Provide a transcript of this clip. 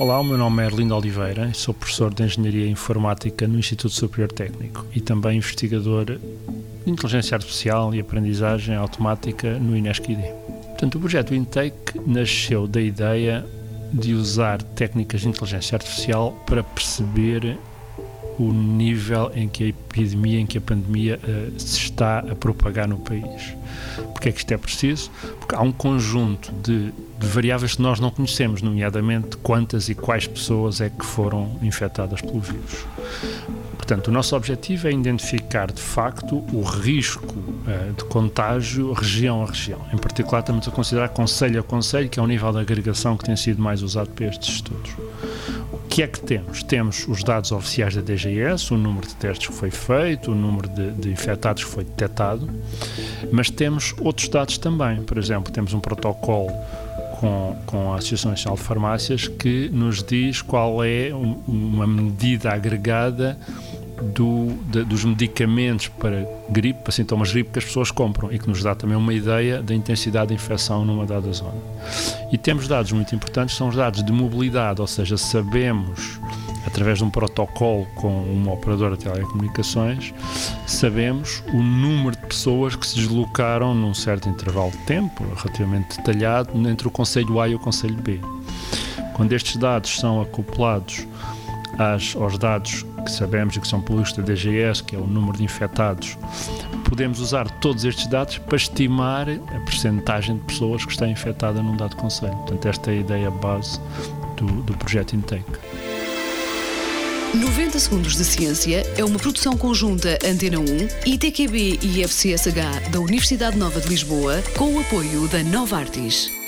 Olá, o meu nome é Erlindo Oliveira, sou professor de Engenharia Informática no Instituto Superior Técnico e também investigador de Inteligência Artificial e Aprendizagem Automática no INESC-ID. Portanto, o projeto Intake nasceu da ideia de usar técnicas de inteligência artificial para perceber o nível em que a epidemia, em que a pandemia uh, se está a propagar no país. Porque é que isto é preciso? Porque há um conjunto de, de, variáveis que nós não conhecemos, nomeadamente quantas e quais pessoas é que foram infectadas pelo vírus. Portanto, o nosso objetivo é identificar de facto o risco uh, de contágio região a região. Em particular, estamos a considerar conselho a conselho, que é o nível de agregação que tem sido mais usado para estes estudos que é que temos? Temos os dados oficiais da DGS, o número de testes que foi feito, o número de, de infectados que foi detectado, mas temos outros dados também. Por exemplo, temos um protocolo com, com a Associação Nacional de Farmácias que nos diz qual é uma medida agregada do, de, dos medicamentos para gripe, para sintomas gripe que as pessoas compram e que nos dá também uma ideia da intensidade de infecção numa dada zona. E temos dados muito importantes, são os dados de mobilidade, ou seja, sabemos através de um protocolo com uma operadora de telecomunicações, sabemos o número de pessoas que se deslocaram num certo intervalo de tempo, relativamente detalhado, entre o Conselho A e o Conselho B. Quando estes dados são acoplados às, aos dados que sabemos e que são públicos da DGS, que é o número de infectados, podemos usar todos estes dados para estimar a percentagem de pessoas que está infectada num dado conselho. Portanto, esta é a ideia base do, do projeto Intake. 90 Segundos de Ciência é uma produção conjunta Antena 1, ITQB e FCSH da Universidade Nova de Lisboa, com o apoio da Nova Artis.